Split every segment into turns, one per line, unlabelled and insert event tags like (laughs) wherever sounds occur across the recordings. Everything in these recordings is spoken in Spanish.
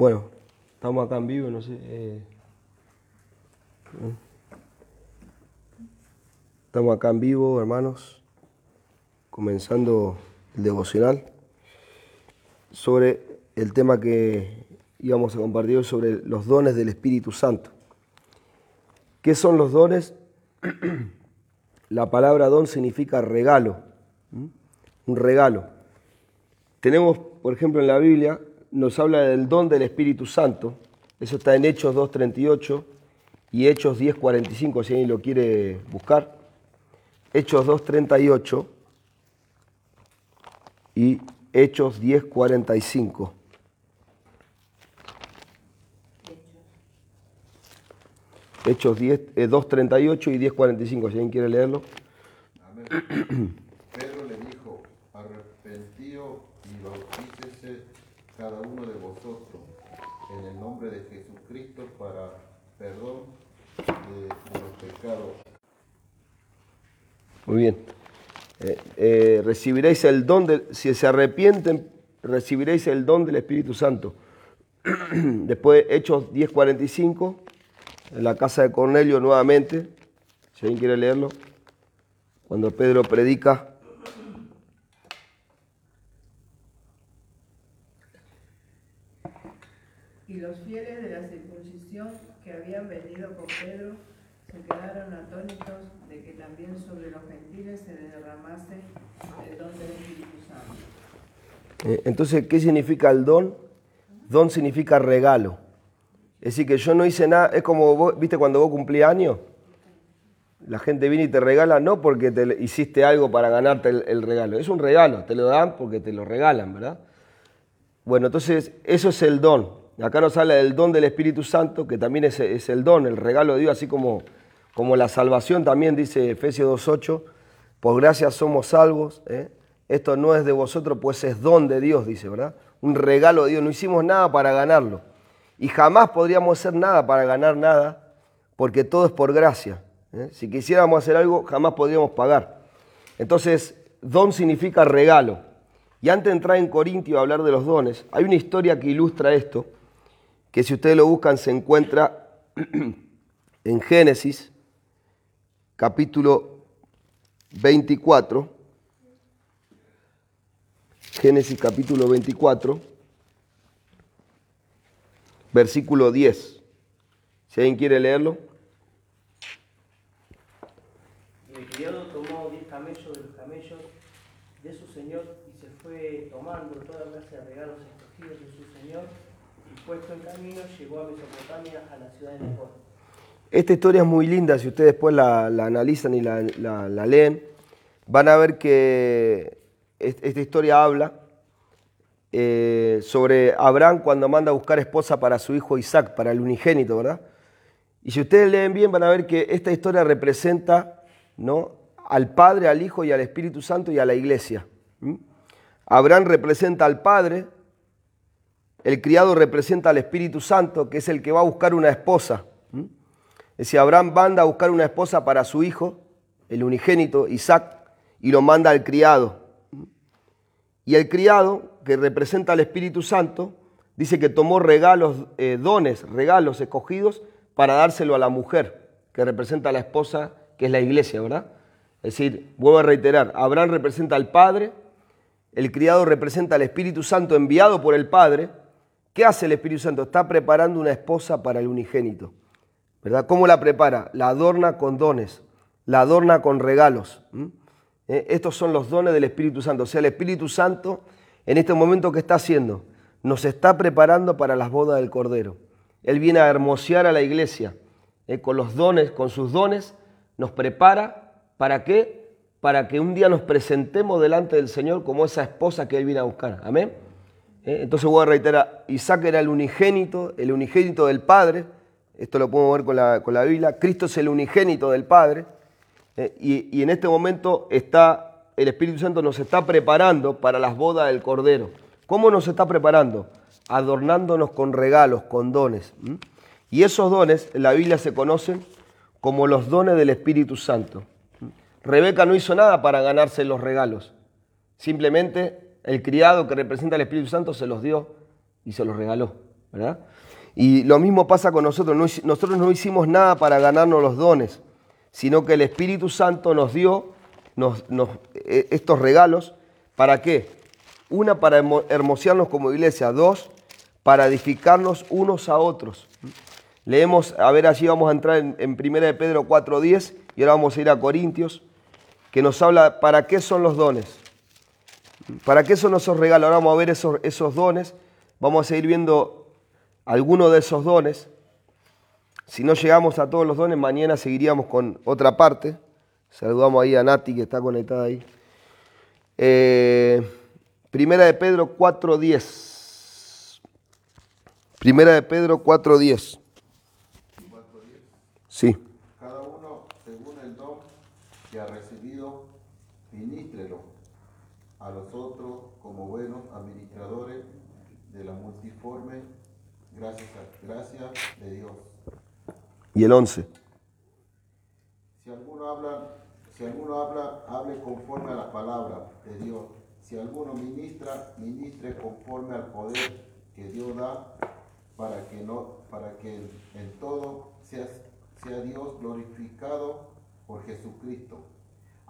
Bueno, estamos acá en vivo, no sé. eh, Estamos acá en vivo, hermanos, comenzando el devocional sobre el tema que íbamos a compartir hoy sobre los dones del Espíritu Santo. ¿Qué son los dones? (clears throat) La palabra don significa regalo, un regalo. Tenemos, por ejemplo, en la Biblia, nos habla del don del Espíritu Santo. Eso está en Hechos 2.38 y Hechos 10.45, si alguien lo quiere buscar. Hechos 2.38 y Hechos 10.45. Hechos 10, eh, 2.38 y 10.45, si alguien quiere leerlo.
Pedro le dijo, arrepentíos y bautícese cada uno de vosotros en el nombre de Jesucristo para perdón de, los pecados.
Muy bien. Eh, eh, recibiréis el don, de, si se arrepienten, recibiréis el don del Espíritu Santo. (clears throat) Después, Hechos 10.45, en la casa de Cornelio nuevamente, si alguien quiere leerlo, cuando Pedro predica.
Y los fieles de la circuncisión que habían venido con Pedro se quedaron atónitos de que también sobre los gentiles se derramase el don del Espíritu Santo.
Eh, Entonces, ¿qué significa el don? Don significa regalo. Es decir, que yo no hice nada, es como, vos, viste, cuando vos cumplís años, la gente viene y te regala no porque te hiciste algo para ganarte el, el regalo, es un regalo, te lo dan porque te lo regalan, ¿verdad? Bueno, entonces eso es el don. Acá nos habla del don del Espíritu Santo, que también es, el don, el regalo de Dios, así como, como la salvación también dice Efesios 2.8, por gracia somos salvos, ¿eh? esto no es de vosotros, pues es don de Dios, dice, ¿verdad? Un regalo de Dios, no hicimos nada para ganarlo. Y jamás podríamos hacer nada para ganar nada, porque todo es por gracia. ¿eh? Si quisiéramos hacer algo, jamás podríamos pagar. Entonces, don significa regalo. Y antes de entrar en Corintio a hablar de los dones, hay una historia que ilustra esto, que si ustedes lo buscan se encuentra (clears throat) en Génesis, capítulo 24. Génesis capítulo 24, versículo 10. Si alguien quiere leerlo.
El criado tomó diez camellos de los camellos de su señor y se fue tomando toda clase de regalos escogidos de su señor puesto en camino llegó a Mesopotamia a la ciudad de Necor.
Esta historia es muy linda, si ustedes después la, analizan y la, leen, van a ver que es- esta historia habla eh, sobre Abraham cuando manda a buscar esposa para su hijo Isaac, para el unigénito, ¿verdad? Y si ustedes leen bien van a ver que esta historia representa ¿no? al Padre, al Hijo y al Espíritu Santo y a la iglesia. Abraham representa al Padre, el criado representa al Espíritu Santo, que es el que va a buscar una esposa. ¿m? Es decir, Abraham manda a buscar una esposa para su hijo, el unigénito Isaac, y lo manda al criado. Y el criado, que representa al Espíritu Santo, dice que tomó regalos, eh, dones, regalos escogidos para dárselo a la mujer, que representa a la esposa, que es la iglesia, ¿verdad? Es decir, vuelvo a reiterar, Abraham representa al Padre, el criado representa al Espíritu Santo enviado por el Padre. ¿Qué hace el Espíritu Santo? Está preparando una esposa para el unigénito. ¿Verdad? ¿Cómo la prepara? La adorna con dones, la adorna con regalos. Eh, Estos son los dones del Espíritu Santo. O sea, el Espíritu Santo, en este momento, ¿qué está haciendo? Nos está preparando para las bodas del Cordero. Él viene a hermosear a la iglesia. eh, Con los dones, con sus dones, nos prepara. ¿Para qué? Para que un día nos presentemos delante del Señor como esa esposa que Él viene a buscar. Amén. Eh, Entonces voy a reiterar, Isaac era el unigénito, el unigénito del Padre. Esto lo podemos ver con la, con la Biblia. Cristo es el unigénito del Padre. Eh, y, y en este momento está, el Espíritu Santo nos está preparando para las bodas del Cordero. ¿Cómo nos está preparando? Adornándonos con regalos, con dones. Y esos dones en la Biblia se conocen como los dones del Espíritu Santo. Rebeca no hizo nada para ganarse los regalos. Simplemente el criado que representa al Espíritu Santo se los dio y se los regaló. ¿verdad? Y lo mismo pasa con nosotros. Nosotros no hicimos nada para ganarnos los dones, sino que el Espíritu Santo nos dio eh, estos regalos. ¿Para qué? Una, para hermo- hermosearnos como iglesia. Dos, para edificarnos unos a otros. Leemos, a ver, allí vamos a entrar en, en 1 de Pedro 4.10 y ahora vamos a ir a Corintios, que nos habla para qué son los dones. ¿Para qué son esos regalos? Ahora vamos a ver esos, esos dones. Vamos a seguir viendo algunos de esos dones. Si no llegamos a todos los dones, mañana seguiríamos con otra parte. Saludamos ahí a Nati, que está conectada ahí. Eh, primera de Pedro 4.10. Primera de Pedro 4.10. Sí.
Cada uno, según el don que ha recibido, ministrelo a los otros como buenos administradores de la multiforme gracia, gracia de Dios.
Y el 11.
Si alguno habla, si alguno habla, hable conforme a la palabra de Dios. Si alguno ministra, ministre conforme al poder que Dios da para que no, para que en, en todo sea, sea Dios glorificado por Jesucristo,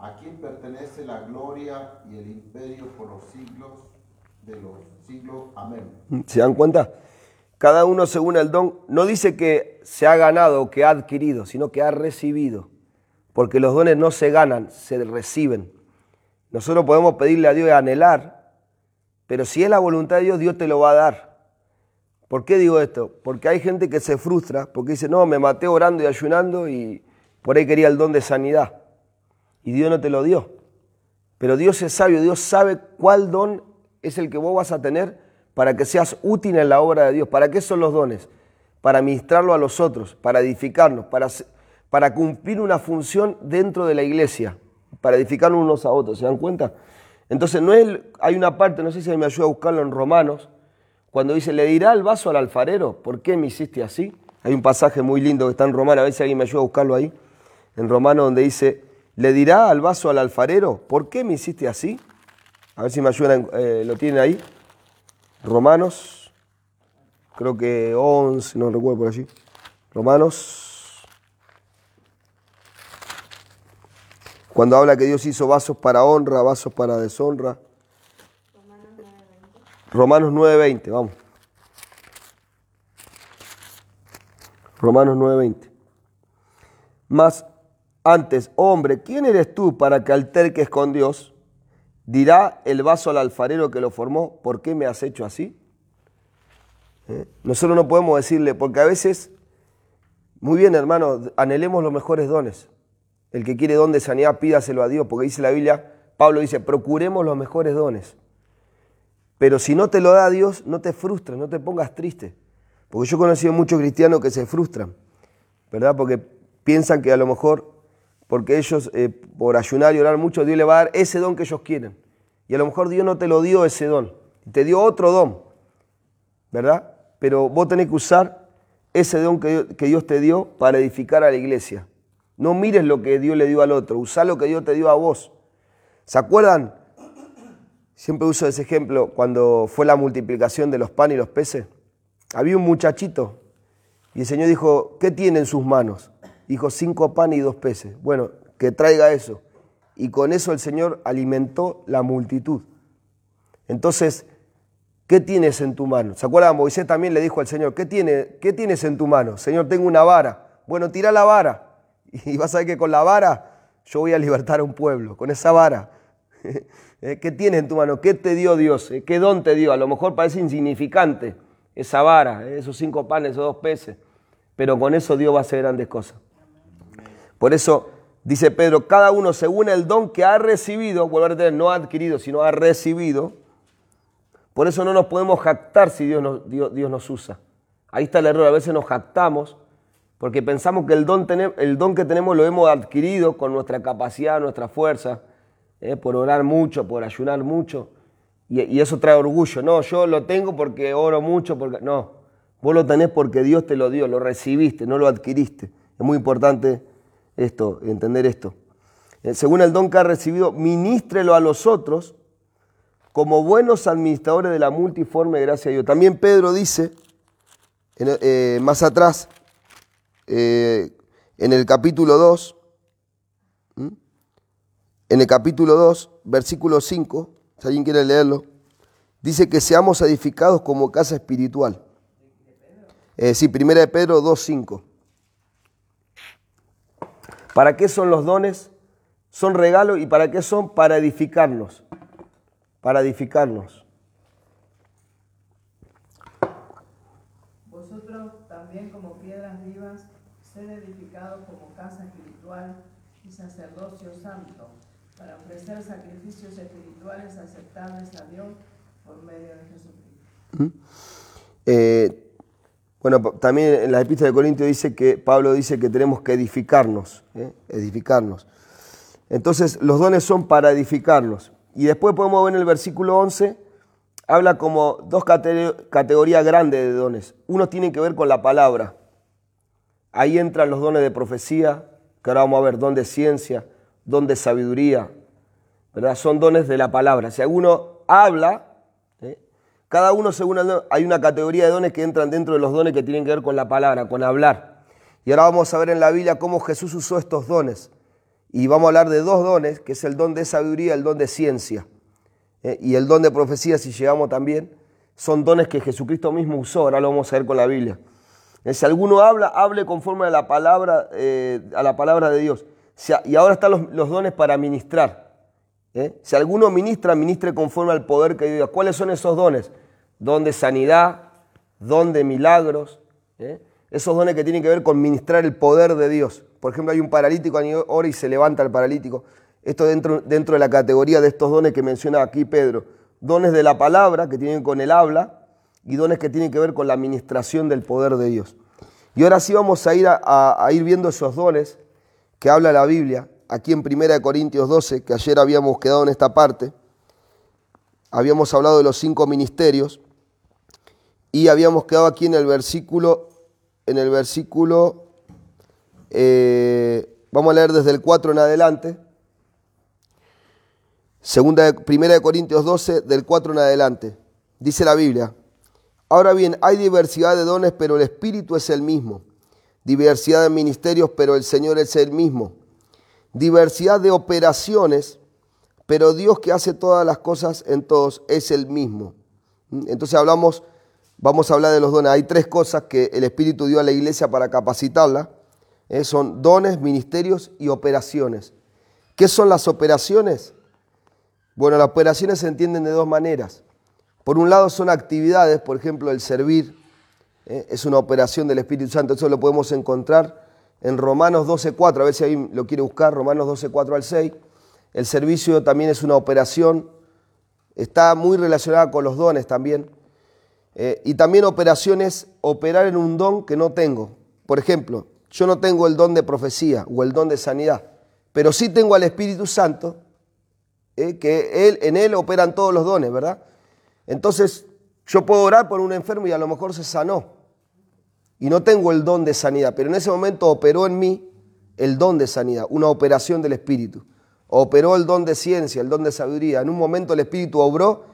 a quien pertenece la gloria y el imperio por los siglos de los siglos. Amén.
¿Se dan cuenta? Cada uno según el don, no dice que se ha ganado o que ha adquirido, sino que ha recibido. Porque los dones no se ganan, se reciben. Nosotros podemos pedirle a Dios y anhelar, pero si es la voluntad de Dios, Dios te lo va a dar. ¿Por qué digo esto? Porque hay gente que se frustra, porque dice, no, me maté orando y ayunando y por ahí quería el don de sanidad. Y Dios no te lo dio. Pero Dios es sabio, Dios sabe cuál don es el que vos vas a tener para que seas útil en la obra de Dios. ¿Para qué son los dones? Para ministrarlo a los otros, para edificarnos, para, cumplir una función dentro de la iglesia, para edificarnos unos a otros. ¿Se dan cuenta? Entonces, no hay una parte, no sé si me ayuda a buscarlo en Romanos, cuando dice, le dirá el vaso al alfarero, ¿por qué me hiciste así? Hay un pasaje muy lindo que está en Romanos, a ver si alguien me ayuda a buscarlo ahí, en Romanos donde dice, le dirá al vaso al alfarero, ¿por qué me hiciste así? A ver si me ayudan, eh, lo tienen ahí. Romanos, creo que 11, no recuerdo por allí. Romanos, cuando habla que Dios hizo vasos para honra, vasos para deshonra. Romanos 9:20, vamos. Romanos 9:20. Mas antes, hombre, ¿quién eres tú para que alterques con Dios? Dirá el vaso al alfarero que lo formó, ¿por qué me has hecho así? ¿Eh? Nosotros no podemos decirle, porque a veces, muy bien hermano, anhelemos los mejores dones. El que quiere don de sanidad, pídaselo a Dios, porque dice la Biblia, Pablo dice, procuremos los mejores dones. Pero si no te lo da Dios, no te frustres, no te pongas triste. Porque yo he conocido muchos cristianos que se frustran, ¿verdad? Porque piensan que a lo mejor, porque ellos eh, por ayunar y orar mucho, Dios le va a dar ese don que ellos quieren. Y a lo mejor Dios no te lo dio ese don, te dio otro don, ¿verdad? Pero vos tenés que usar ese don que, Dios te dio para edificar a la iglesia. No mires lo que Dios le dio al otro, usá lo que Dios te dio a vos. ¿Se acuerdan? Siempre uso ese ejemplo cuando fue la multiplicación de los panes y los peces. Había un muchachito y el Señor dijo, ¿qué tiene en sus manos? Dijo, cinco panes y dos peces. Bueno, que traiga eso. Y con eso el Señor alimentó la multitud. Entonces, ¿qué tienes en tu mano? ¿Se acuerdan? Moisés también le dijo al Señor, ¿qué, tiene, ¿qué tienes en tu mano? Señor, tengo una vara. Bueno, tira la vara. (laughs) Y vas a ver que con la vara yo voy a libertar a un pueblo, con esa vara. (laughs) ¿Eh? ¿Qué tienes en tu mano? ¿Qué te dio Dios? ¿Eh? ¿Qué don te dio? A lo mejor parece insignificante esa vara, ¿eh? esos cinco panes, esos dos peces, pero con eso Dios va a hacer grandes cosas. Por eso dice Pedro, cada uno según el don que ha recibido, vuelvo a repetir, no ha adquirido, sino ha recibido, por eso no nos podemos jactar si Dios nos, usa. Ahí está el error, a veces nos jactamos porque pensamos que el don, el don que tenemos lo hemos adquirido con nuestra capacidad, nuestra fuerza, ¿eh? por orar mucho, por ayunar mucho. Y, y eso trae orgullo. No, yo lo tengo porque oro mucho. Porque... No, vos lo tenés porque Dios te lo dio, lo recibiste, no lo adquiriste. Es muy importante esto, entender esto. Eh, Según el don que ha recibido, ministrelo a los otros como buenos administradores de la multiforme gracia de Dios. También Pedro dice en- eh, más atrás, eh, en el capítulo 2, ¿m? en el capítulo 2, versículo 5, si alguien quiere leerlo, dice que seamos edificados como casa espiritual. Eh, sí, primera de Pedro 2, 5. ¿Para qué son los dones? Son regalos y para qué son? Para edificarnos. Para edificarnos.
Vosotros también como piedras vivas, sed edificados como casa espiritual y sacerdocio santo, para ofrecer sacrificios espirituales aceptables a Dios por medio de Jesucristo.
Eh, bueno, también en la epístola de Corintios dice que Pablo dice que tenemos que edificarnos, ¿eh? edificarnos. Entonces, los dones son para edificarnos. Y después podemos ver en el versículo 11, habla como dos cate- categorías grandes de dones. Uno tiene que ver con la palabra. Ahí entran los dones de profecía, que ahora vamos a ver, don de ciencia, don de sabiduría, ¿verdad? Son dones de la palabra. Si alguno habla. Cada uno según el hay una categoría de dones que entran dentro de los dones que tienen que ver con la palabra, con hablar. Y ahora vamos a ver en la Biblia cómo Jesús usó estos dones. Y vamos a hablar de dos dones, que es el don de sabiduría el don de ciencia. ¿eh? Y el don de profecía, si llegamos también, son dones que Jesucristo mismo usó. Ahora lo vamos a ver con la Biblia. Eh, Si alguno habla, hable conforme a la palabra, eh, a la palabra de Dios. Y ahora están los, dones para ministrar. Si alguno ministra, ministre conforme al poder que Dios. ¿Cuáles son esos dones? Don de sanidad, don de milagros. ¿eh? Esos dones que tienen que ver con ministrar el poder de Dios. Por ejemplo, hay un paralítico, ahora y se levanta el paralítico. Esto dentro, dentro de la categoría de estos dones que menciona aquí Pedro. Dones de la palabra, que tienen con el habla, y dones que tienen que ver con la administración del poder de Dios. Y ahora sí vamos a ir, a, a- a ir viendo esos dones que habla la Biblia, aquí en 1 Corintios 12, que ayer habíamos quedado en esta parte. Habíamos hablado de los cinco ministerios y habíamos quedado aquí en el versículo, en el versículo, eh, vamos a leer desde el 4 en adelante. Segunda primera de Corintios 12, del 4 en adelante. Dice la Biblia, ahora bien, hay diversidad de dones, pero el Espíritu es el mismo. Diversidad de ministerios, pero el Señor es el mismo. Diversidad de operaciones, pero Dios que hace todas las cosas en todos es el mismo. Entonces hablamos, vamos a hablar de los dones. Hay tres cosas que el Espíritu dio a la iglesia para capacitarla. Eh, Son dones, ministerios y operaciones. ¿Qué son las operaciones? Bueno, las operaciones se entienden de dos maneras. Por un lado son actividades, por ejemplo, el servir, ¿eh? es una operación del Espíritu Santo, eso lo podemos encontrar en Romanos 12.4, a ver si ahí lo quiere buscar, Romanos 12.4 al 6. El servicio también es una operación, está muy relacionada con los dones también. Eh, y también operaciones, operar en un don que no tengo. Por ejemplo, yo no tengo el don de profecía o el don de sanidad, pero sí tengo al Espíritu Santo, eh, que él, en él operan todos los dones, ¿verdad? Entonces, yo puedo orar por un enfermo y a lo mejor se sanó. Y no tengo el don de sanidad, pero en ese momento operó en mí el don de sanidad, una operación del Espíritu. Operó el don de ciencia, el don de sabiduría. En un momento el Espíritu obró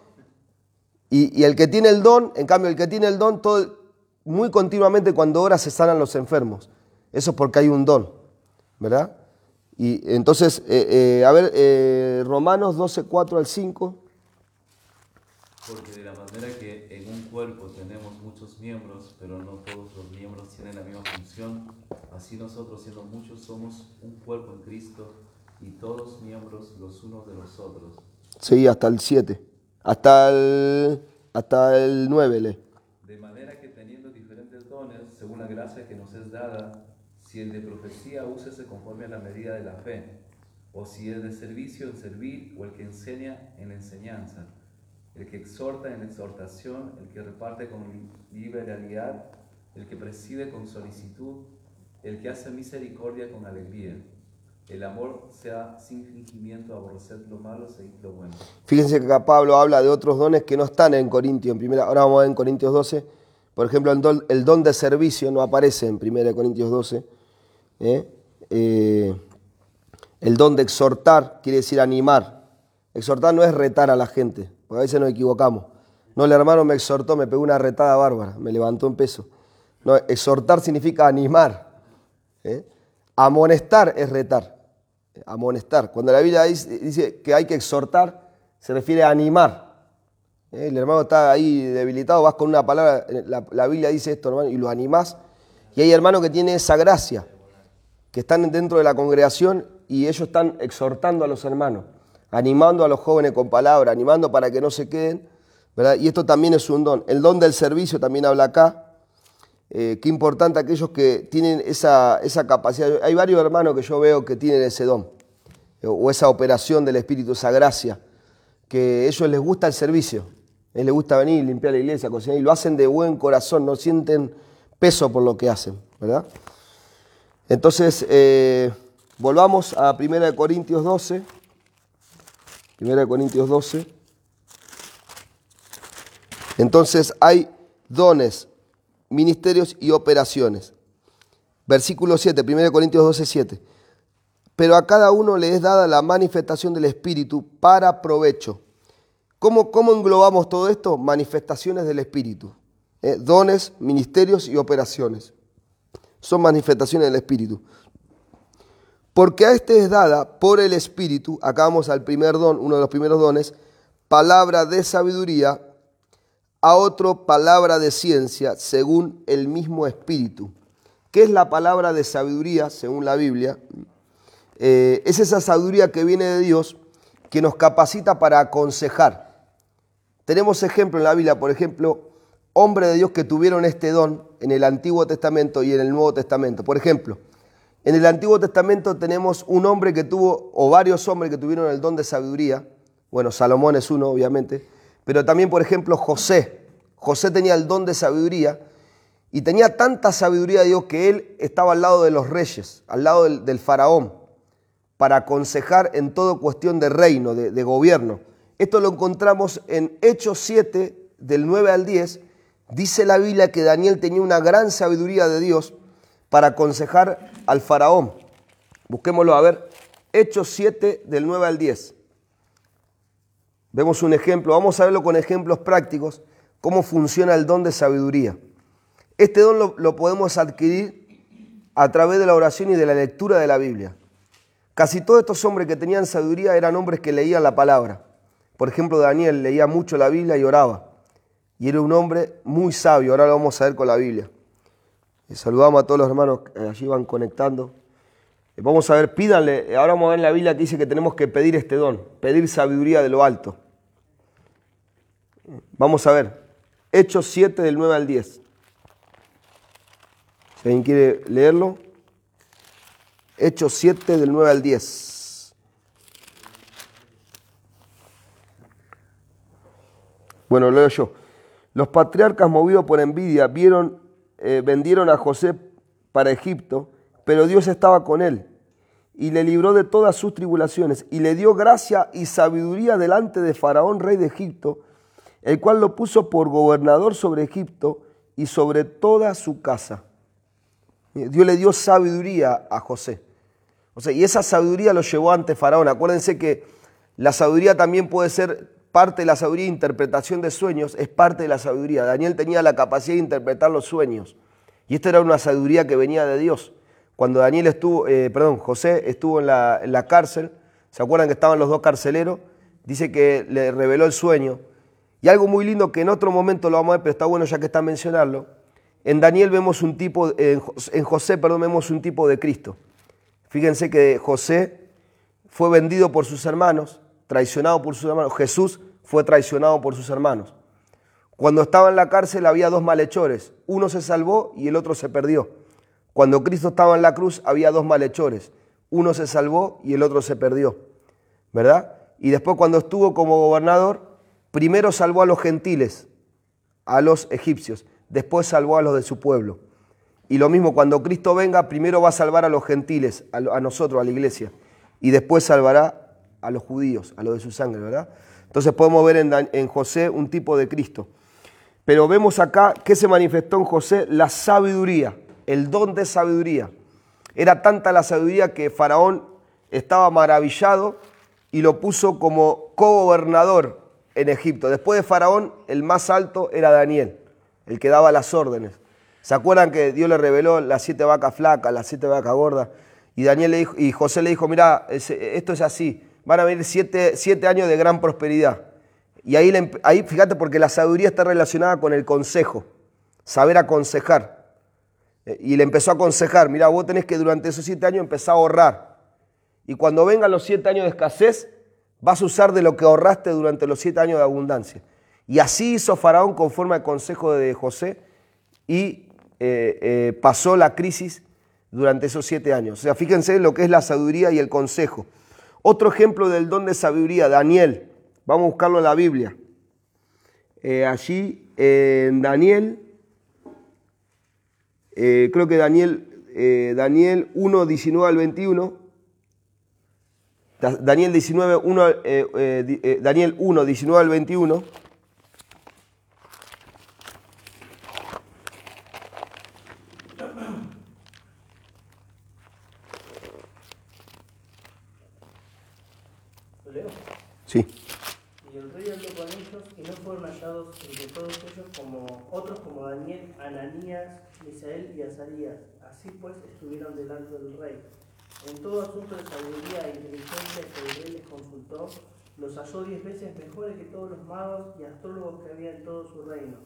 y, y el que tiene el don, en cambio el que tiene el don, todo, muy continuamente cuando ora se sanan los enfermos. Eso es porque hay un don, ¿verdad? Y entonces, eh, eh, a ver, eh, Romanos 12, 4 al 5.
Porque de la manera que en un cuerpo tenemos muchos miembros, pero no todos los miembros tienen la misma función, así nosotros siendo muchos somos un cuerpo en Cristo y todos miembros los unos de los otros.
Sí, hasta el 7. Hasta el, hasta el 9 lee.
De manera que teniendo diferentes dones, según la gracia que nos es dada, si el de profecía úsese conforme a la medida de la fe, o si es de servicio en servir, o el que enseña en enseñanza, el que exhorta en exhortación, el que reparte con liberalidad, el que preside con solicitud, el que hace misericordia con alegría. El amor sea sin fingimiento, aborrecer lo malo, seguir lo bueno.
Fíjense que acá Pablo habla de otros dones que no están en Corintios. Ahora vamos a ver en Corintios 12. Por ejemplo, el don, de servicio no aparece en 1 Corintios 12. ¿eh? Eh, el don de exhortar quiere decir animar. Exhortar no es retar a la gente, porque a veces nos equivocamos. No, el hermano me exhortó, me pegó una retada bárbara, me levantó en peso. No, exhortar significa animar. ¿eh? Amonestar es retar. Amonestar. Cuando la Biblia dice, que hay que exhortar, se refiere a animar. ¿eh? El hermano está ahí debilitado, vas con una palabra, la, la Biblia dice esto, hermano, y lo animás. Y hay hermanos que tienen esa gracia, que están dentro de la congregación y ellos están exhortando a los hermanos, animando a los jóvenes con palabra, animando para que no se queden. ¿verdad? Y esto también es un don. El don del servicio también habla acá. Eh, qué importante aquellos que tienen esa, esa capacidad. Hay varios hermanos que yo veo que tienen ese don, o esa operación del Espíritu, esa gracia, que a ellos les gusta el servicio. Ellos les gusta venir, limpiar la iglesia, cocinar, y lo hacen de buen corazón, no sienten peso por lo que hacen, ¿verdad? Entonces, eh, volvamos a 1 Corintios 12. 1 Corintios 12. Entonces, hay dones, ministerios y operaciones. Versículo 7, 1 Corintios 12, 7. Pero a cada uno le es dada la manifestación del Espíritu para provecho. ¿Cómo, cómo englobamos todo esto? Manifestaciones del Espíritu. ¿eh? dones, ministerios y operaciones. Son manifestaciones del Espíritu. Porque a este es dada por el Espíritu, acá vamos al primer don, uno de los primeros dones, palabra de sabiduría, a otro palabra de ciencia, según el mismo Espíritu. ¿Qué es la palabra de sabiduría, según la Biblia? Eh, es esa sabiduría que viene de Dios, que nos capacita para aconsejar. Tenemos ejemplo en la Biblia, por ejemplo, hombres de Dios que tuvieron este don en el Antiguo Testamento y en el Nuevo Testamento. Por ejemplo, en el Antiguo Testamento tenemos un hombre que tuvo, o varios hombres que tuvieron el don de sabiduría. Bueno, Salomón es uno, obviamente. Pero también, por ejemplo, José. José tenía el don de sabiduría y tenía tanta sabiduría de Dios que él estaba al lado de los reyes, al lado del, faraón, para aconsejar en todo cuestión de reino, de, de gobierno. Esto lo encontramos en Hechos 7, del 9 al 10, Dice la Biblia que Daniel tenía una gran sabiduría de Dios para aconsejar al faraón. Busquémoslo a ver. Hechos 7 del 9 al 10. Vemos un ejemplo. Vamos a verlo con ejemplos prácticos. Cómo funciona el don de sabiduría. Este don lo, podemos adquirir a través de la oración y de la lectura de la Biblia. Casi todos estos hombres que tenían sabiduría eran hombres que leían la palabra. Por ejemplo, Daniel leía mucho la Biblia y oraba. Y era un hombre muy sabio, ahora lo vamos a ver con la Biblia. saludamos a todos los hermanos que allí van conectando. Vamos a ver, pídanle, ahora vamos a ver en la Biblia que dice que tenemos que pedir este don, pedir sabiduría de lo alto. Vamos a ver, Hechos 7 del 9 al 10. Si alguien quiere leerlo, Hechos 7 del 9 al 10. Bueno, leo yo. Los patriarcas movidos por envidia vieron, eh, vendieron a José para Egipto, pero Dios estaba con él y le libró de todas sus tribulaciones y le dio gracia y sabiduría delante de Faraón, rey de Egipto, el cual lo puso por gobernador sobre Egipto y sobre toda su casa. Dios le dio sabiduría a José. O sea, y esa sabiduría lo llevó ante Faraón. Acuérdense que la sabiduría también puede ser parte de la sabiduría, interpretación de sueños, es parte de la sabiduría. Daniel tenía la capacidad de interpretar los sueños. Y esta era una sabiduría que venía de Dios. Cuando Daniel estuvo, eh, perdón, José estuvo en la, en la cárcel, ¿se acuerdan que estaban los dos carceleros? Dice que le reveló el sueño. Y algo muy lindo que en otro momento lo vamos a ver, pero está bueno ya que está mencionarlo. En Daniel vemos un tipo, en José, perdón, vemos un tipo de Cristo. Fíjense que José fue vendido por sus hermanos, traicionado por sus hermanos. Jesús fue traicionado por sus hermanos. Cuando estaba en la cárcel había dos malhechores, uno se salvó y el otro se perdió. Cuando Cristo estaba en la cruz había dos malhechores, uno se salvó y el otro se perdió. ¿Verdad? Y después cuando estuvo como gobernador, primero salvó a los gentiles, a los egipcios, después salvó a los de su pueblo. Y lo mismo, cuando Cristo venga, primero va a salvar a los gentiles, a, nosotros, a la iglesia, y después salvará a los judíos, a los de su sangre, ¿verdad? Entonces podemos ver en, José un tipo de Cristo. Pero vemos acá que se manifestó en José la sabiduría, el don de sabiduría. Era tanta la sabiduría que Faraón estaba maravillado y lo puso como co-gobernador en Egipto. Después de Faraón, el más alto era Daniel, el que daba las órdenes. ¿Se acuerdan que Dios le reveló las siete vacas flacas, las siete vacas gordas? Y, Daniel le dijo, y José le dijo, mira, esto es así, van a venir siete, siete años de gran prosperidad. Y ahí, ahí, fíjate, porque la sabiduría está relacionada con el consejo, saber aconsejar. Eh, y le empezó a aconsejar, mira, vos tenés que durante esos siete años empezar a ahorrar. Y cuando vengan los siete años de escasez, vas a usar de lo que ahorraste durante los siete años de abundancia. Y así hizo Faraón conforme al consejo de José y eh, eh, pasó la crisis durante esos siete años. O sea, fíjense lo que es la sabiduría y el consejo. Otro ejemplo del don de sabiduría, Daniel. Vamos a buscarlo en la Biblia. Eh, allí en Daniel, creo que Daniel, Daniel 1, 19 al 21. Daniel, 19, 1, Daniel 1, 19 al 21. Sí.
Y el rey habló con ellos y no fueron hallados entre todos ellos como otros como Daniel, Ananías, Misael y Azarías. Así pues estuvieron delante del rey. En todo asunto de sabiduría e inteligencia que rey les consultó, los halló diez veces mejores que todos los magos y astrólogos que había en todo su reino.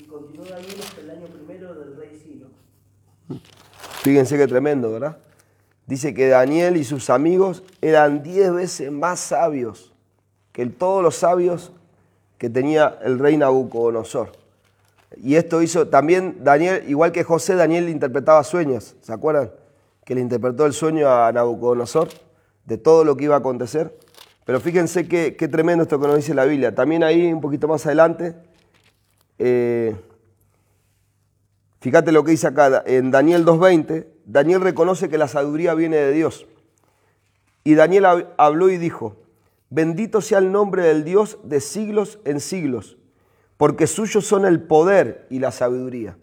Y continuó Daniel hasta el año primero del rey Ciro.
Fíjense qué tremendo, ¿verdad? Dice que Daniel y sus amigos eran diez veces más sabios que todos los sabios que tenía el rey Nabucodonosor. Y esto hizo también Daniel, igual que José, Daniel interpretaba sueños. ¿Se acuerdan? Que le interpretó el sueño a Nabucodonosor de todo lo que iba a acontecer. Pero fíjense qué, tremendo esto que nos dice la Biblia. También ahí, un poquito más adelante, eh, fíjate lo que dice acá en Daniel 2.20. Daniel reconoce que la sabiduría viene de Dios. Y Daniel habló y dijo, Bendito sea el nombre del Dios de siglos en siglos, porque suyos son el poder y la sabiduría.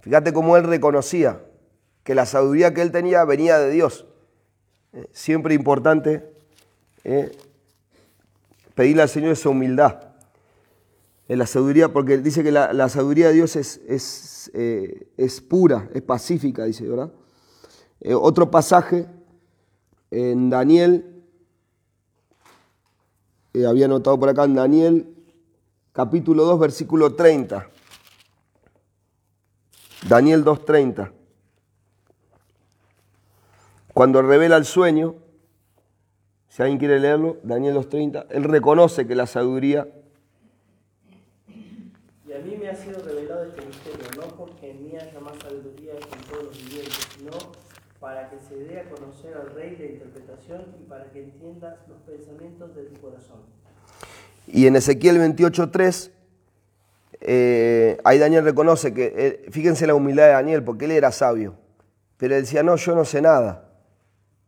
Fíjate cómo él reconocía que la sabiduría que él tenía venía de Dios. Eh, siempre importante eh, pedirle al Señor esa humildad. En la sabiduría, porque dice que la, sabiduría de Dios es, es, eh, es, pura, es pacífica, dice, ¿verdad? otro pasaje en Daniel había anotado por acá en Daniel, capítulo 2, versículo 30. Daniel 2.30. Cuando revela el sueño, si alguien quiere leerlo, Daniel 2.30, él reconoce que la sabiduría...
Y a mí me ha sido revelado este misterio, no porque en mí haya más sabiduría que en todos los vivientes, sino para que se dé a conocer al Rey de interpretación y para que entiendas los pensamientos de tu corazón.
Y en Ezequiel 28.3, eh, ahí Daniel reconoce que, eh, fíjense la humildad de Daniel, porque él era sabio, pero él decía, no, yo no sé nada.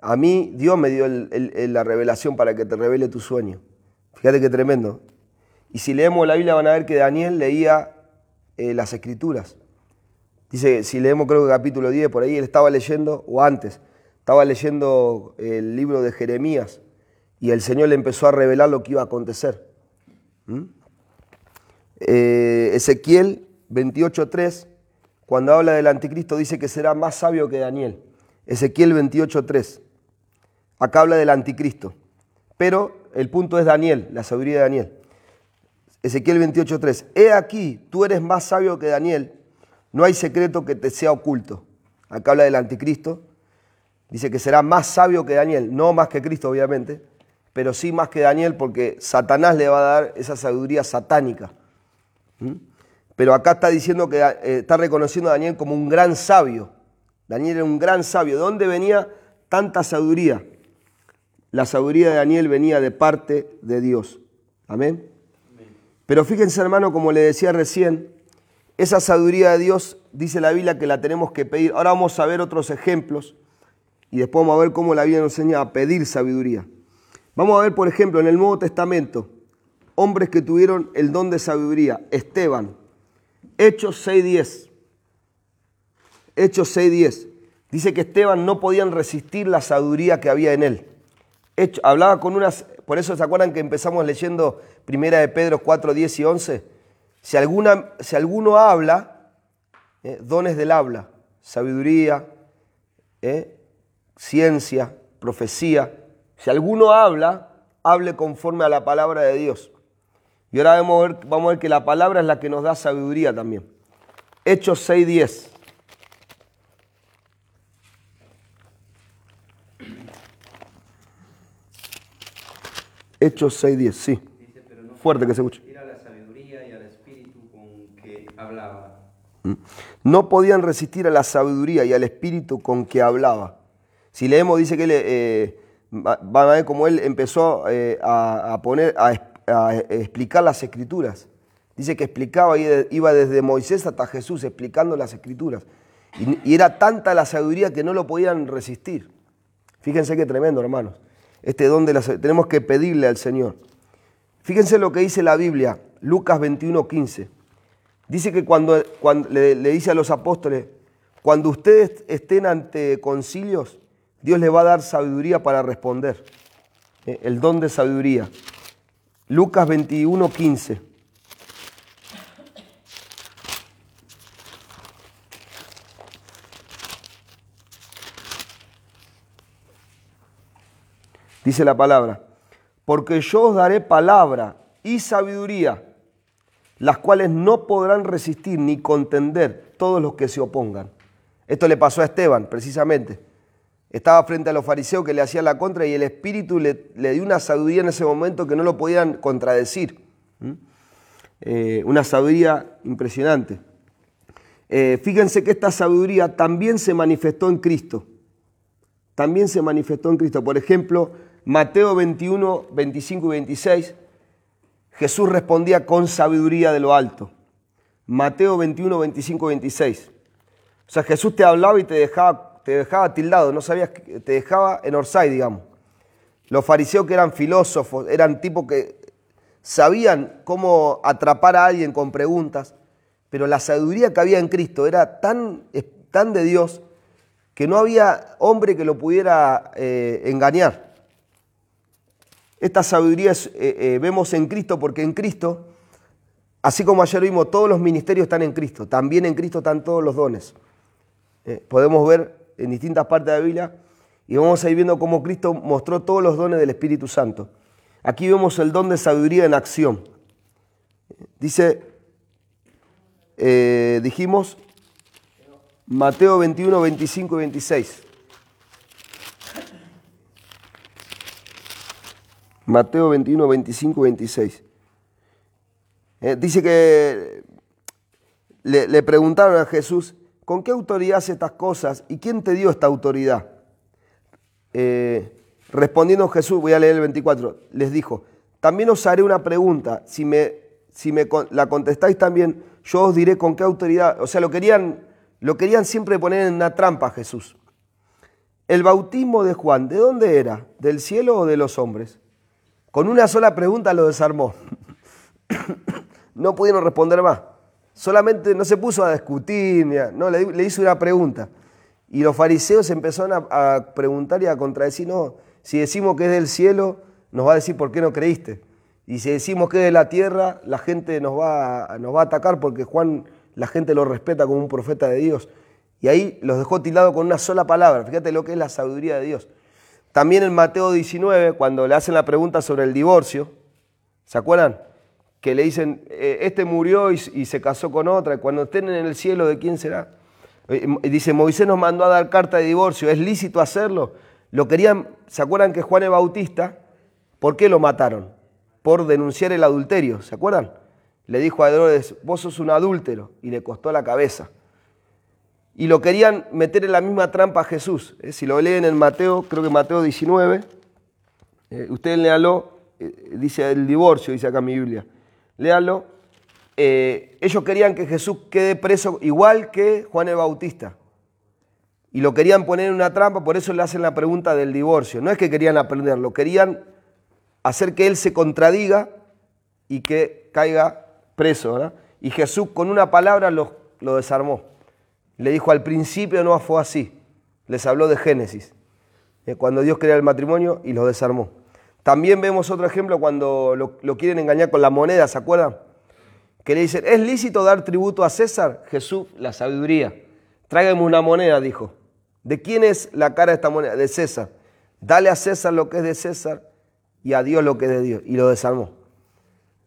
A mí Dios me dio la revelación para que te revele tu sueño. Fíjate qué tremendo. Y si leemos la Biblia van a ver que Daniel leía eh, las escrituras. Dice, si leemos creo que capítulo 10, por ahí él estaba leyendo, o antes, estaba leyendo el libro de Jeremías y el Señor le empezó a revelar lo que iba a acontecer. ¿Mm? Eh, Ezequiel 28.3, cuando habla del anticristo, dice que será más sabio que Daniel. Ezequiel 28.3. Acá habla del anticristo. Pero el punto es Daniel, la sabiduría de Daniel. Ezequiel 28.3. He aquí, tú eres más sabio que Daniel no hay secreto que te sea oculto. Acá habla del anticristo. Dice que será más sabio que Daniel, no más que Cristo obviamente, pero sí más que Daniel porque Satanás le va a dar esa sabiduría satánica. ¿Mm? Pero acá está diciendo que eh, está reconociendo a Daniel como un gran sabio. Daniel era un gran sabio. ¿De dónde venía tanta sabiduría? La sabiduría de Daniel venía de parte de Dios. Amén. Pero fíjense hermano, como le decía recién, esa sabiduría de Dios dice la Biblia que la tenemos que pedir. Ahora vamos a ver otros ejemplos y después vamos a ver cómo la Biblia nos enseña a pedir sabiduría. Vamos a ver, por ejemplo, en el Nuevo Testamento, hombres que tuvieron el don de sabiduría. Esteban, Hechos 6.10. Hechos 6.10. Dice que Esteban no podían resistir la sabiduría que había en él. Hablaba con unas, por eso se acuerdan que empezamos leyendo Primera de Pedro 4, 10 y 11 si, alguna, si alguno habla ¿eh? dones del habla, sabiduría, ¿eh? ciencia, profecía. Si alguno habla, hable conforme a la palabra de Dios. Y ahora vamos a ver, vamos a ver que la palabra es la que nos da sabiduría también. Hechos 6.10. Hechos 6.10, sí.
Dice, pero no
Fuerte que se escuche.
resistir a la sabiduría y al espíritu con que hablaba.
No podían resistir a la sabiduría y al espíritu con que hablaba. Si leemos, dice que él, eh, van a ver cómo él empezó eh, a, a poner, a, explicar las escrituras. Dice que explicaba, iba desde Moisés hasta Jesús explicando las escrituras. Y, y era tanta la sabiduría que no lo podían resistir. Fíjense qué tremendo, hermanos. Este don de la tenemos que pedirle al Señor. Fíjense lo que dice la Biblia, Lucas 21, 15. Dice que cuando, le dice a los apóstoles, cuando ustedes estén ante concilios, Dios les va a dar sabiduría para responder. Eh, El don de sabiduría. Lucas 21, 15. Dice la palabra, porque yo os daré palabra y sabiduría, las cuales no podrán resistir ni contender todos los que se opongan. Esto le pasó a Esteban, precisamente. Estaba frente a los fariseos que le hacían la contra y el Espíritu le, le dio una sabiduría en ese momento que no lo podían contradecir. Eh, una sabiduría impresionante. Eh, fíjense que esta sabiduría también se manifestó en Cristo. También se manifestó en Cristo. Por ejemplo, Mateo 21, 25 y 26, Jesús respondía con sabiduría de lo alto. Mateo 21, 25 y 26. O sea, Jesús te hablaba y te dejaba, te dejaba tildado, no sabías, te dejaba en Orsay, digamos. Los fariseos que eran filósofos, eran tipos que sabían cómo atrapar a alguien con preguntas, pero la sabiduría que había en Cristo era tan, tan de Dios que no había hombre que lo pudiera eh, engañar. Esta sabiduría eh, eh, vemos en Cristo porque en Cristo, así como ayer vimos, todos los ministerios están en Cristo, también en Cristo están todos los dones. Podemos ver en distintas partes de la Biblia y vamos a ir viendo cómo Cristo mostró todos los dones del Espíritu Santo. Aquí vemos el don de sabiduría en acción. Dice, dijimos, Mateo 21, 25 y 26. Mateo 21, 25 y 26. Eh, dice que le, preguntaron a Jesús, ¿con qué autoridad hace estas cosas y quién te dio esta autoridad? Eh, respondiendo Jesús, voy a leer el 24, les dijo, también os haré una pregunta, si me, si me la contestáis también, yo os diré con qué autoridad, o sea, lo querían, lo querían siempre poner en una trampa a Jesús. El bautismo de Juan, ¿de dónde era? ¿Del cielo o de los hombres? Con una sola pregunta lo desarmó. (coughs) no pudieron responder más. Solamente no se puso a discutir, no, le, hizo una pregunta. Y los fariseos empezaron a, preguntar y a contradecir, no, si decimos que es del cielo, nos va a decir por qué no creíste. Y si decimos que es de la tierra, la gente nos va, nos va a atacar porque Juan, la gente lo respeta como un profeta de Dios. Y ahí los dejó tildados con una sola palabra. Fíjate lo que es la sabiduría de Dios. También en Mateo 19, cuando le hacen la pregunta sobre el divorcio, ¿se acuerdan? Que le dicen, eh, este murió y, se casó con otra, y cuando estén en el cielo, ¿de quién será? Eh, y dice, Moisés nos mandó a dar carta de divorcio, ¿es lícito hacerlo? Lo querían, ¿se acuerdan que Juan el Bautista, ¿por qué lo mataron? Por denunciar el adulterio, ¿se acuerdan? Le dijo a Herodes, vos sos un adúltero, y le costó la cabeza. Y lo querían meter en la misma trampa a Jesús. Eh, Si lo leen en Mateo, creo que Mateo 19, eh, ustedes léalo, eh, dice el divorcio, dice acá mi Biblia. Léalo. Eh, ellos querían que Jesús quede preso igual que Juan el Bautista. Y lo querían poner en una trampa, por eso le hacen la pregunta del divorcio. No es que querían aprenderlo, querían hacer que él se contradiga y que caiga preso. ¿verdad? Y Jesús con una palabra lo, lo desarmó. Le dijo, al principio no fue así. Les habló de Génesis, eh, cuando Dios crea el matrimonio y lo desarmó. También vemos otro ejemplo cuando lo, lo quieren engañar con la moneda, ¿se acuerdan? que le dicen, ¿es lícito dar tributo a César? Jesús, la sabiduría. Tráigame una moneda, dijo. ¿De quién es la cara de esta moneda? De César. Dale a César lo que es de César y a Dios lo que es de Dios. Y lo desarmó.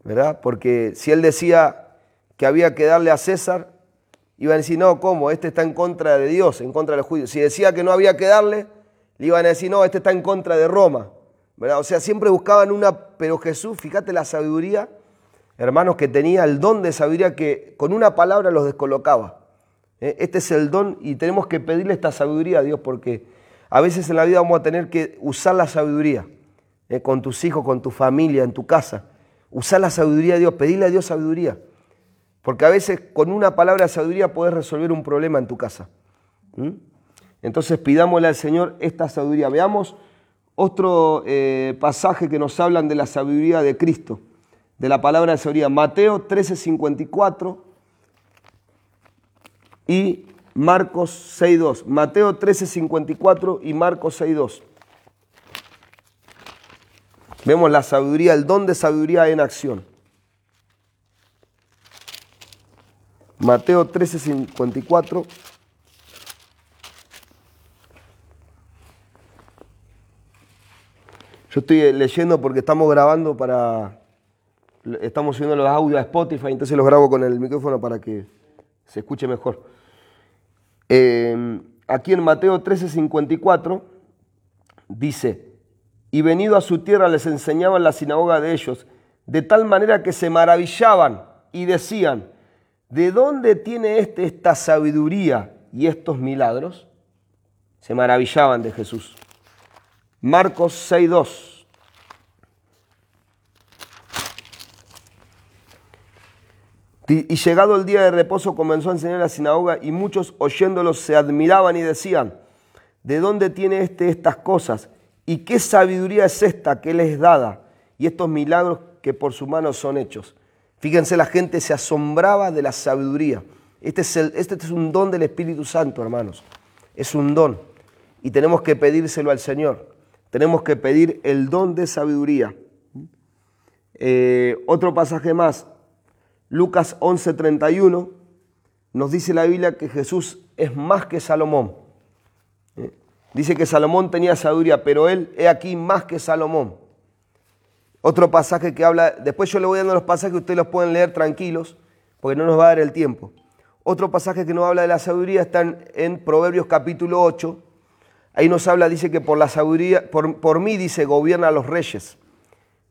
¿Verdad? Porque si él decía que había que darle a César, iban a decir, no, ¿cómo? Este está en contra de Dios, en contra de los judíos. Si decía que no había que darle, le iban a decir, no, este está en contra de Roma. ¿Verdad? O sea, siempre buscaban una, pero Jesús, fíjate la sabiduría, hermanos, que tenía el don de sabiduría que con una palabra los descolocaba. ¿Eh? Este es el don y tenemos que pedirle esta sabiduría a Dios porque a veces en la vida vamos a tener que usar la sabiduría ¿eh? con tus hijos, con tu familia, en tu casa. Usar la sabiduría de Dios, pedirle a Dios sabiduría. Porque a veces con una palabra de sabiduría puedes resolver un problema en tu casa. ¿Mm? Entonces pidámosle al Señor esta sabiduría. Veamos otro eh, pasaje que nos hablan de la sabiduría de Cristo, de la palabra de sabiduría. Mateo 13:54 y Marcos 6.2. Mateo 13.54 y Marcos 6.2. Vemos la sabiduría, el don de sabiduría en acción. Mateo 13.54. Yo estoy leyendo porque estamos grabando para... Estamos subiendo los audios a Spotify, entonces los grabo con el micrófono para que se escuche mejor. Eh, aquí en Mateo 13:54 dice, y venido a su tierra les enseñaba en la sinagoga de ellos, de tal manera que se maravillaban y decían, ¿de dónde tiene este esta sabiduría y estos milagros? Se maravillaban de Jesús. Marcos 6:2. Y llegado el día de reposo comenzó a enseñar en la sinagoga y muchos oyéndolos se admiraban y decían, ¿de dónde tiene este estas cosas? ¿Y qué sabiduría es esta que les dada? Y estos milagros que por su mano son hechos. Fíjense, la gente se asombraba de la sabiduría. Este es, el, este es un don del Espíritu Santo, hermanos. Es un don. Y tenemos que pedírselo al Señor. Tenemos que pedir el don de sabiduría. Eh, otro pasaje más, Lucas 11:31 nos dice la Biblia que Jesús es más que Salomón. Dice que Salomón tenía sabiduría, pero él es aquí más que Salomón. Otro pasaje que habla, después yo le voy dando los pasajes ustedes los pueden leer tranquilos, porque no nos va a dar el tiempo. Otro pasaje que nos habla de la sabiduría está en, en Proverbios capítulo 8. Ahí nos habla, dice que por la sabiduría, por, por mí, dice, gobierna a los reyes.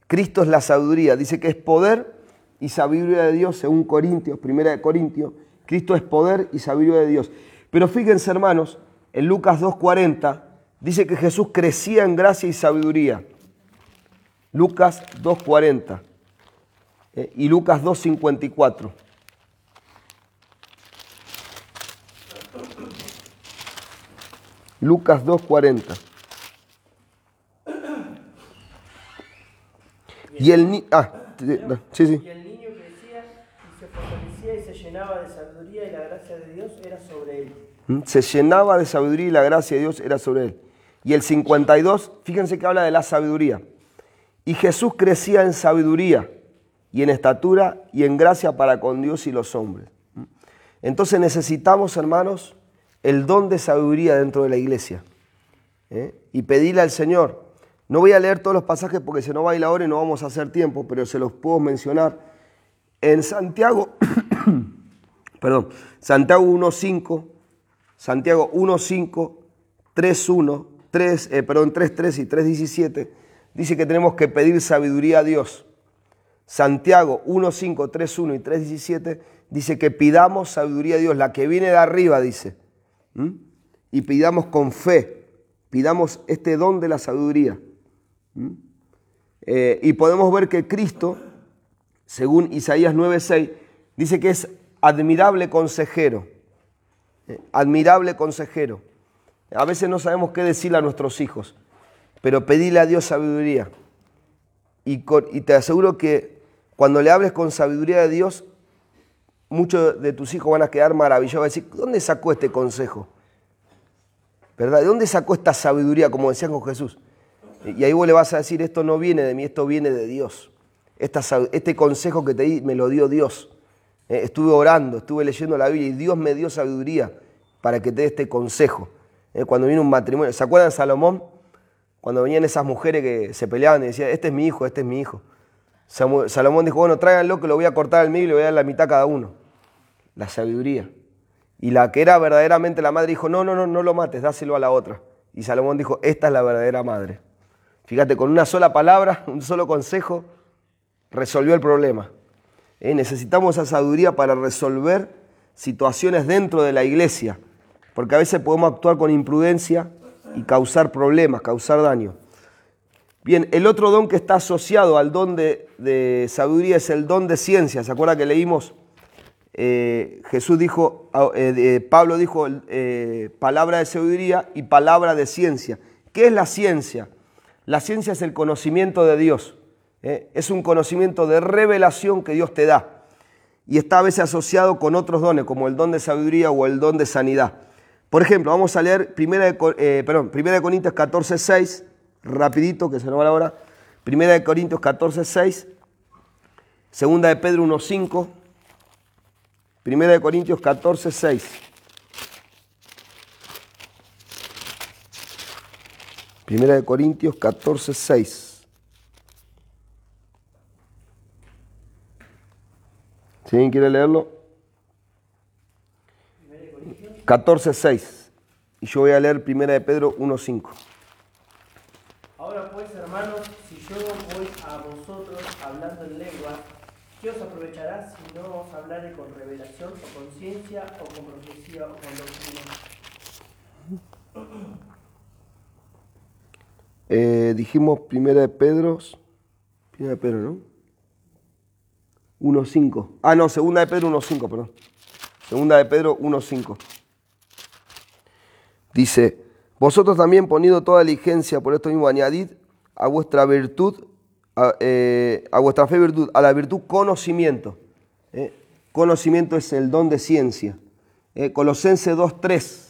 Cristo es la sabiduría, dice que es poder y sabiduría de Dios, según Corintios, primera de Corintios, Cristo es poder y sabiduría de Dios. Pero fíjense, hermanos, en Lucas 2.40 dice que Jesús crecía en gracia y sabiduría. Lucas 2.40 eh, y Lucas 2.54. Lucas 2.40. Y ah, sí, sí.
Y el niño crecía y se fortalecía y se llenaba de sabiduría y la gracia de Dios era sobre él.
Se llenaba de sabiduría y la gracia de Dios era sobre él. Y el 52, fíjense que habla de la sabiduría. Y Jesús crecía en sabiduría y en estatura y en gracia para con Dios y los hombres. Entonces necesitamos, hermanos, el don de sabiduría dentro de la iglesia. ¿eh? Y pedirle al Señor. No voy a leer todos los pasajes porque se nos va a ir la hora y no vamos a hacer tiempo, pero se los puedo mencionar. En Santiago, (coughs) perdón, Santiago 1.5, Santiago 1.5, 3.1, 3, eh, perdón, 3.3 y 3.17, dice que tenemos que pedir sabiduría a Dios. Santiago 1.5, 3.1 y 3.17 dice que pidamos sabiduría a Dios, la que viene de arriba, dice. ¿Mm? Y pidamos con fe, pidamos este don de la sabiduría. ¿Mm? Eh, y podemos ver que Cristo, según Isaías 9:6, dice que es admirable consejero. Eh, admirable consejero. A veces no sabemos qué decirle a nuestros hijos, pero pedile a Dios sabiduría. Y, te aseguro que cuando le hables con sabiduría de Dios, muchos de tus hijos van a quedar maravillados. Van a decir, ¿dónde sacó este consejo? ¿Verdad? ¿De dónde sacó esta sabiduría, como decían con Jesús? Y ahí vos le vas a decir, esto no viene de mí, esto viene de Dios. Esta este consejo que te di me lo dio Dios. Eh, estuve orando, estuve leyendo la Biblia y Dios me dio sabiduría para que te dé este consejo. Eh, cuando vino un matrimonio, ¿se acuerdan de Salomón? Cuando venían esas mujeres que se peleaban y decían, este es mi hijo, este es mi hijo. Salomón dijo, bueno, tráiganlo que lo voy a cortar al medio y le voy a dar la mitad a cada uno. La sabiduría. Y la que era verdaderamente la madre dijo, no, no, no, no lo mates, dáselo a la otra. Y Salomón dijo, esta es la verdadera madre. Fíjate, con una sola palabra, (laughs) un solo consejo, resolvió el problema. Eh, necesitamos esa sabiduría para resolver situaciones dentro de la iglesia, porque a veces podemos actuar con imprudencia y causar problemas, causar daño. Bien, el otro don que está asociado al don de, sabiduría es el don de ciencia. ¿Se acuerda que leímos? Eh, Jesús dijo, ah, eh, Pablo dijo palabra de sabiduría y palabra de ciencia. ¿Qué es la ciencia? La ciencia es el conocimiento de Dios. ¿Eh? Es un conocimiento de revelación que Dios te da. Y está a veces asociado con otros dones, como el don de sabiduría o el don de sanidad. Por ejemplo, vamos a leer 1 eh, Corintios 14, 6, rapidito, que se nos va la hora. 1 de Corintios 14, 6. Segunda de Pedro 1, 5. Primera de Corintios 14, 6. Primera de Corintios 14, 6. Alguien quiere leerlo. 14, 6. Y yo voy a leer Primera de Pedro 1, 5.
Ahora pues, hermanos, si yo voy a vosotros hablando en lengua, ¿qué os aprovechará si no os hablare con revelación o con ciencia o con profecía o con doctrina?
Eh, dijimos Primera de Pedro. Primera de Pedro, ¿no? 1.5. Ah, no, Segunda de Pedro 1.5, perdón. Segunda de Pedro 1.5. Dice, vosotros también poniendo toda diligencia, por esto mismo añadid a vuestra virtud, a, eh, vuestra fe virtud, a la virtud conocimiento. ¿eh? Conocimiento es el don de ciencia. ¿eh? Colosense 2.3.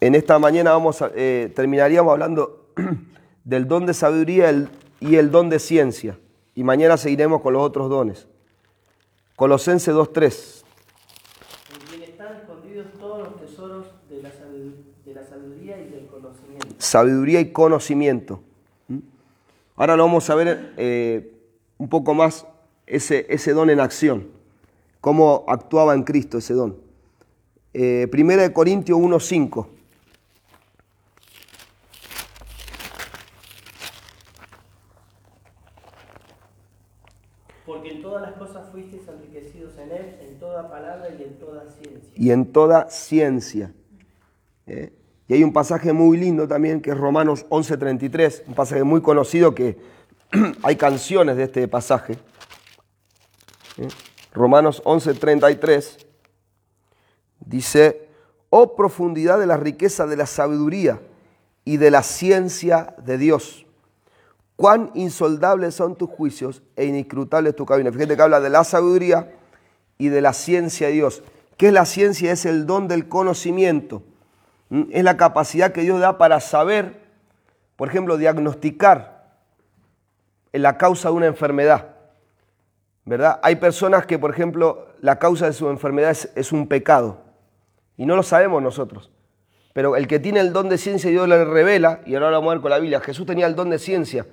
En esta mañana vamos eh, terminaríamos hablando (clears throat) del don de sabiduría y el don de ciencia. Y mañana seguiremos con los otros dones. Colosense 2.3.
En quien están escondidos todos los tesoros de la, sabidu- de la sabiduría y del conocimiento.
Sabiduría y conocimiento. ¿Mm? Ahora lo vamos a ver eh, un poco más ese, ese don en acción. Cómo actuaba en Cristo ese don. Eh, Primera de Corintios 1.5.
Porque en todas las cosas fuisteis enriquecidos en él, en toda palabra y en toda ciencia.
Y en toda ciencia. ¿eh? Y hay un pasaje muy lindo también que es Romanos 11:33, un pasaje muy conocido que (clears throat) hay canciones de este pasaje. ¿eh? Romanos 11:33 dice, oh profundidad de la riqueza de la sabiduría y de la ciencia de Dios. Cuán insondables son tus juicios e inescrutables tu camino. Fíjate que habla de la sabiduría y de la ciencia de Dios. ¿Qué es la ciencia? Es el don del conocimiento. ¿Mm? Es la capacidad que Dios da para saber, por ejemplo, diagnosticar la causa de una enfermedad. ¿Verdad? Hay personas que, por ejemplo, la causa de su enfermedad es, es un pecado. Y no lo sabemos nosotros. Pero el que tiene el don de ciencia, Dios le revela, y ahora vamos a ver con la Biblia, Jesús tenía el don de ciencia.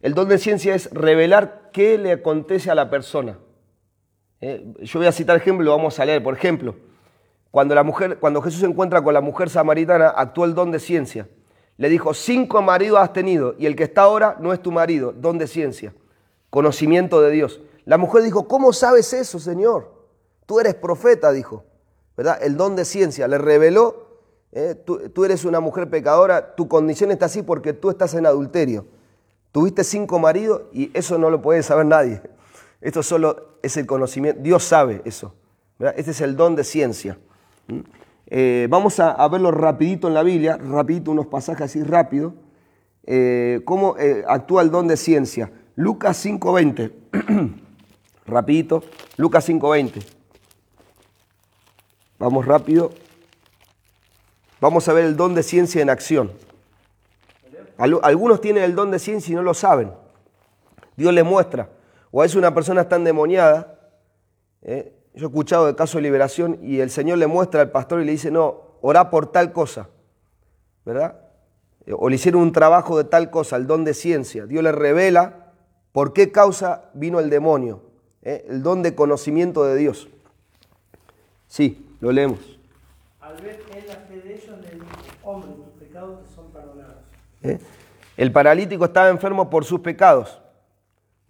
El don de ciencia es revelar qué le acontece a la persona. Eh, yo voy a citar ejemplo, lo vamos a leer. Por ejemplo, cuando, la mujer, cuando Jesús se encuentra con la mujer samaritana, actuó el don de ciencia. Le dijo, cinco maridos has tenido y el que está ahora no es tu marido, don de ciencia, conocimiento de Dios. La mujer dijo, ¿cómo sabes eso, Señor? Tú eres profeta, dijo. ¿Verdad? El don de ciencia le reveló, eh, tú, tú eres una mujer pecadora, tu condición está así porque tú estás en adulterio. Tuviste cinco maridos y eso no lo puede saber nadie. Esto solo es el conocimiento, Dios sabe eso. Este es el don de ciencia. ¿Mm? Eh, vamos a, verlo rapidito en la Biblia, rapidito, unos pasajes así rápido. Eh, ¿Cómo eh, actúa el don de ciencia? Lucas 5.20. (clears throat) rapidito, Lucas 5.20. Vamos rápido. Vamos a ver el don de ciencia en acción. Al- Algunos tienen el don de ciencia y no lo saben. Dios le muestra. O a veces una persona está endemoniada. ¿eh? Yo he escuchado de caso de liberación y el Señor le muestra al pastor y le dice, no, orá por tal cosa. ¿Verdad? O le hicieron un trabajo de tal cosa, el don de ciencia. Dios le revela por qué causa vino el demonio. ¿eh? El don de conocimiento de Dios. Sí, lo leemos.
Al ver en la fe de ellos, dijo, hombre, tus pecados te son perdonados.
¿eh? El paralítico estaba enfermo por sus pecados.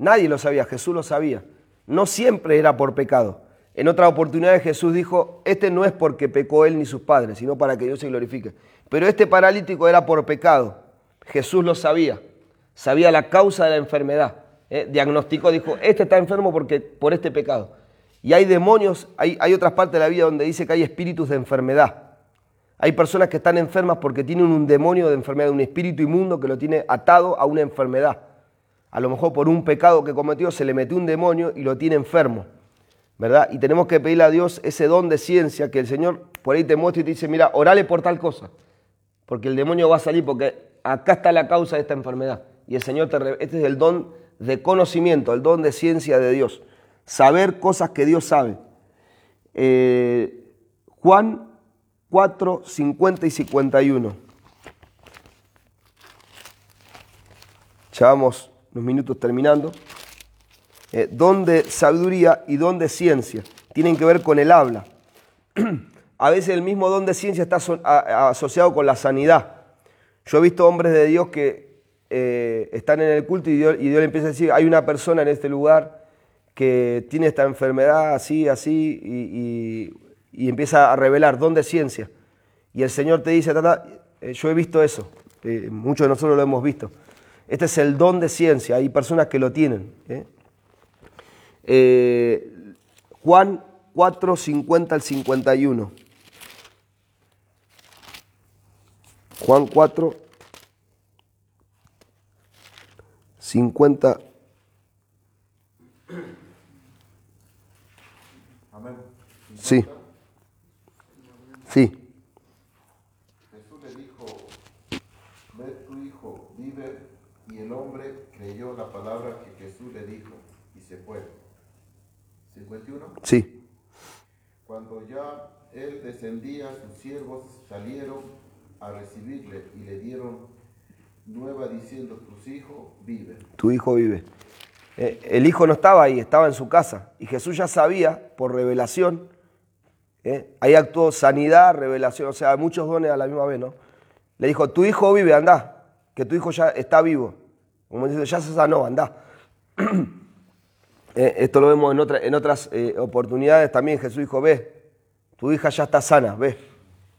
Nadie lo sabía, Jesús lo sabía. No siempre era por pecado. En otra oportunidad Jesús dijo, este no es porque pecó él ni sus padres, sino para que Dios se glorifique. Pero este paralítico era por pecado. Jesús lo sabía. Sabía la causa de la enfermedad. ¿eh? Diagnosticó, dijo, este está enfermo porque, por este pecado. Y hay demonios, hay, hay otras partes de la vida donde dice que hay espíritus de enfermedad. Hay personas que están enfermas porque tienen un demonio de enfermedad, un espíritu inmundo que lo tiene atado a una enfermedad. A lo mejor por un pecado que cometió se le metió un demonio y lo tiene enfermo. ¿Verdad? Y tenemos que pedirle a Dios ese don de ciencia que el Señor por ahí te muestra y te dice, mira, orale por tal cosa. Porque el demonio va a salir porque acá está la causa de esta enfermedad. Y el Señor te este es el don de conocimiento, el don de ciencia de Dios. Saber cosas que Dios sabe. Eh, Juan 4, 50 y 51. Ya vamos unos minutos terminando. Eh, don de sabiduría y don de ciencia. Tienen que ver con el habla. (clears throat) A veces el mismo don de ciencia está asociado con la sanidad. Yo he visto hombres de Dios que eh, están en el culto y Dios, y Dios le empieza a decir, hay una persona en este lugar que tiene esta enfermedad así, así, y, y empieza a revelar don de ciencia. Y el Señor te dice, tata, eh, yo he visto eso, eh, muchos de nosotros lo hemos visto. Este es el don de ciencia, hay personas que lo tienen. Juan 4, 50 al 51. Juan 4, 50.
Amén.
Sí. Sí.
Jesús le dijo, ve tu hijo, vive, y el hombre creyó la palabra que Jesús le dijo y se fue. 51.
Sí.
Cuando ya él descendía, sus siervos salieron a recibirle y le dieron nueva diciendo, tus hijos viven.
Tu hijo vive. Eh, el hijo no estaba ahí, estaba en su casa. Y Jesús ya sabía, por revelación, eh, ahí actuó sanidad, revelación, o sea, muchos dones a la misma vez, ¿no? Le dijo, tu hijo vive, anda, que tu hijo ya está vivo. Como dice, ya se sanó, anda. (clears throat) Eh, esto lo vemos en, otra, en otras oportunidades también. Jesús dijo, ve, tu hija ya está sana, ve.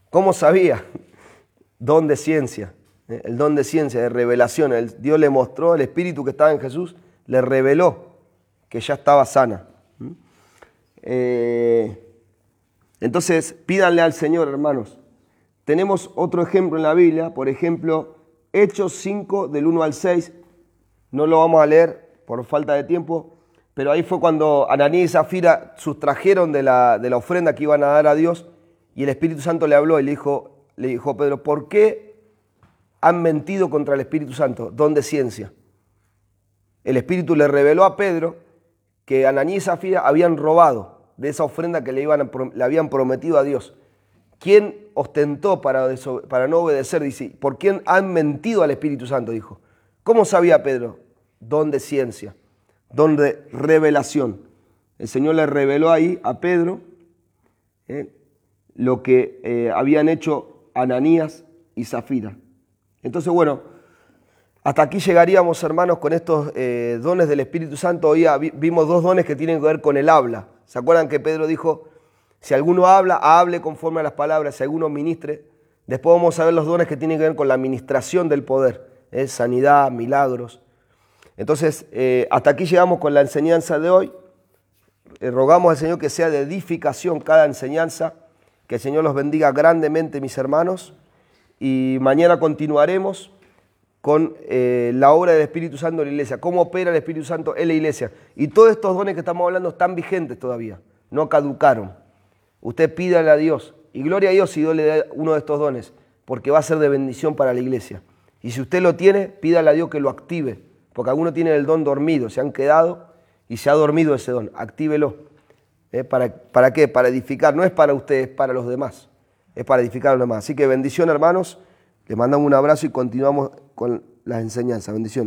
¿Cómo sabía? (laughs) don de ciencia, ¿eh? el don de ciencia, de revelación. El, Dios le mostró, el espíritu que estaba en Jesús, le reveló que ya estaba sana. Eh, entonces, pídanle al Señor, hermanos. Tenemos otro ejemplo en la Biblia, por ejemplo, Hechos 5 del 1 al 6. No lo vamos a leer por falta de tiempo, pero ahí fue cuando Ananías y Zafira sustrajeron de la, de la ofrenda que iban a dar a Dios y el Espíritu Santo le habló y le dijo, le dijo Pedro, ¿por qué han mentido contra el Espíritu Santo? Don de ciencia. El Espíritu le reveló a Pedro que Ananí y Zafira habían robado de esa ofrenda que le, iban le habían prometido a Dios. ¿Quién ostentó para, no obedecer? Dice, ¿por quién han mentido al Espíritu Santo? Dijo. ¿Cómo sabía Pedro? Don de ciencia, don de revelación. El Señor le reveló ahí a Pedro eh, lo que eh, habían hecho Ananías y Zafira. Entonces, bueno, hasta aquí llegaríamos, hermanos, con estos eh, dones del Espíritu Santo. Hoy vimos dos dones que tienen que ver con el habla. ¿Se acuerdan que Pedro dijo, si alguno habla, hable conforme a las palabras, si alguno ministre? Después vamos a ver los dones que tienen que ver con la administración del poder, ¿eh? sanidad, milagros. Entonces, eh, hasta aquí llegamos con la enseñanza de hoy. rogamos al Señor que sea de edificación cada enseñanza que el Señor los bendiga grandemente, mis hermanos. Y mañana continuaremos con eh, la obra del Espíritu Santo en la iglesia, cómo opera el Espíritu Santo en la iglesia. Y todos estos dones que estamos hablando están vigentes todavía, no caducaron. Usted pídale a Dios, y gloria a Dios si Dios le da uno de estos dones, porque va a ser de bendición para la iglesia. Y si usted lo tiene, pídale a Dios que lo active Porque algunos tienen el don dormido, se han quedado y se ha dormido ese don. Actívelo. ¿Eh? ¿Para, ¿Para qué? Para edificar. No es para ustedes, es para los demás. Es para edificar a los demás. Así que bendición, hermanos. Les mandamos un abrazo y continuamos con las enseñanzas. Bendiciones.